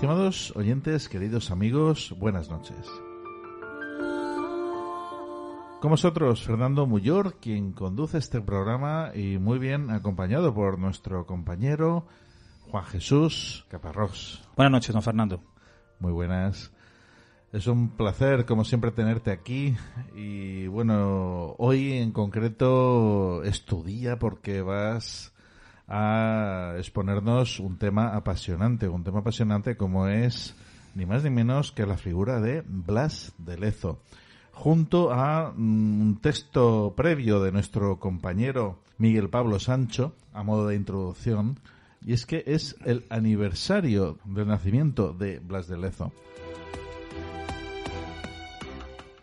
Estimados oyentes, queridos amigos, buenas noches. Con vosotros, Fernando Muyor, quien conduce este programa y muy bien acompañado por nuestro compañero Juan Jesús Caparrós. Buenas noches, don Fernando. Muy buenas. Es un placer, como siempre, tenerte aquí. Y bueno, hoy en concreto estudia porque vas a exponernos un tema apasionante, un tema apasionante como es ni más ni menos que la figura de Blas de Lezo, junto a mm, un texto previo de nuestro compañero Miguel Pablo Sancho, a modo de introducción, y es que es el aniversario del nacimiento de Blas de Lezo.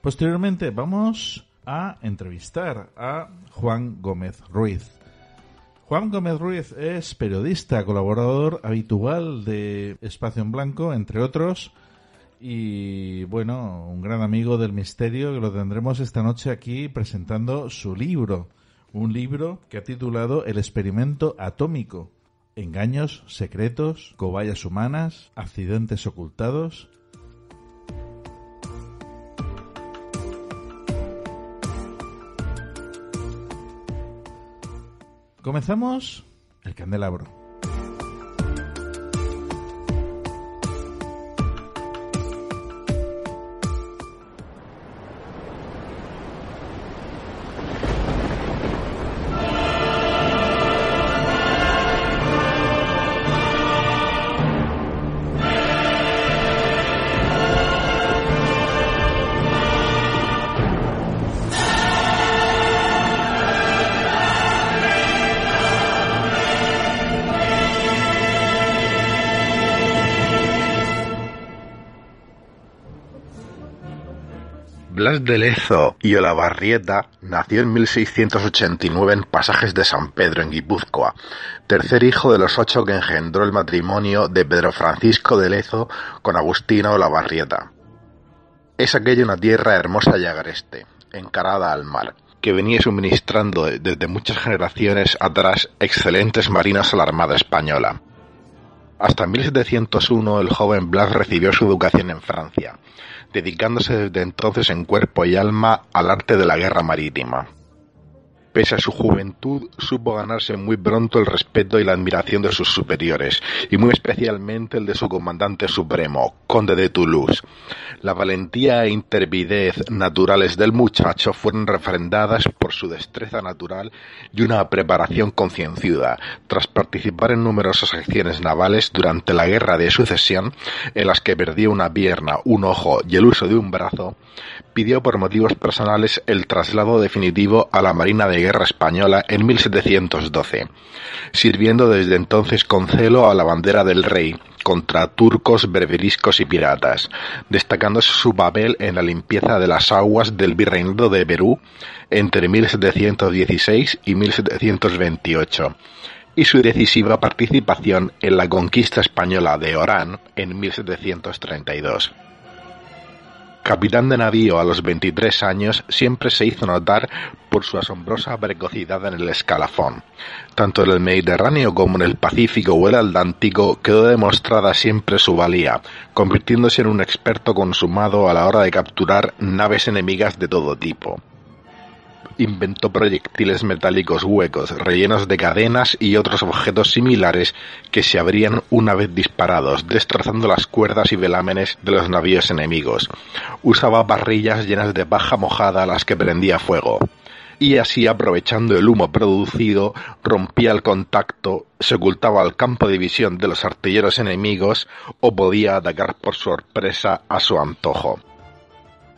Posteriormente vamos a entrevistar a Juan Gómez Ruiz. Juan Gómez Ruiz es periodista, colaborador habitual de Espacio en Blanco, entre otros, y bueno, un gran amigo del misterio que lo tendremos esta noche aquí presentando su libro, un libro que ha titulado El experimento atómico. Engaños, secretos, cobayas humanas, accidentes ocultados Comenzamos el candelabro. Blas de Lezo y Olavarrieta nació en 1689 en Pasajes de San Pedro, en Guipúzcoa, tercer hijo de los ocho que engendró el matrimonio de Pedro Francisco de Lezo con Agustina Olavarrieta. Es aquella una tierra hermosa y agreste, encarada al mar, que venía suministrando desde muchas generaciones atrás excelentes marinos a la Armada Española. Hasta 1701 el joven Blas recibió su educación en Francia, dedicándose desde entonces en cuerpo y alma al arte de la guerra marítima. Pese a su juventud, supo ganarse muy pronto el respeto y la admiración de sus superiores, y muy especialmente el de su comandante supremo, conde de Toulouse. La valentía e intervidez naturales del muchacho fueron refrendadas por su destreza natural y una preparación concienciuda, tras participar en numerosas acciones navales durante la Guerra de Sucesión, en las que perdió una pierna, un ojo y el uso de un brazo, pidió por motivos personales el traslado definitivo a la Marina de Guerra Española en 1712, sirviendo desde entonces con celo a la bandera del rey contra turcos, berberiscos y piratas, destacándose su papel en la limpieza de las aguas del virreinato de Perú entre 1716 y 1728 y su decisiva participación en la conquista española de Orán en 1732. Capitán de navío a los 23 años, siempre se hizo notar por su asombrosa precocidad en el escalafón. Tanto en el Mediterráneo como en el Pacífico o el Atlántico quedó demostrada siempre su valía, convirtiéndose en un experto consumado a la hora de capturar naves enemigas de todo tipo inventó proyectiles metálicos huecos rellenos de cadenas y otros objetos similares que se abrían una vez disparados, destrozando las cuerdas y velámenes de los navíos enemigos. Usaba parrillas llenas de paja mojada a las que prendía fuego y así aprovechando el humo producido rompía el contacto, se ocultaba al campo de visión de los artilleros enemigos o podía atacar por sorpresa a su antojo.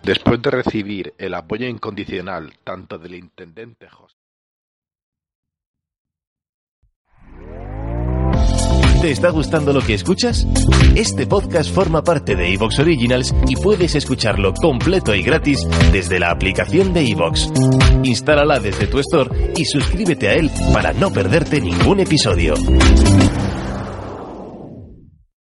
Después de recibir el apoyo incondicional tanto del intendente José ¿Te está gustando lo que escuchas? Este podcast forma parte de Evox Originals y puedes escucharlo completo y gratis desde la aplicación de Evox. Instálala desde tu store y suscríbete a él para no perderte ningún episodio.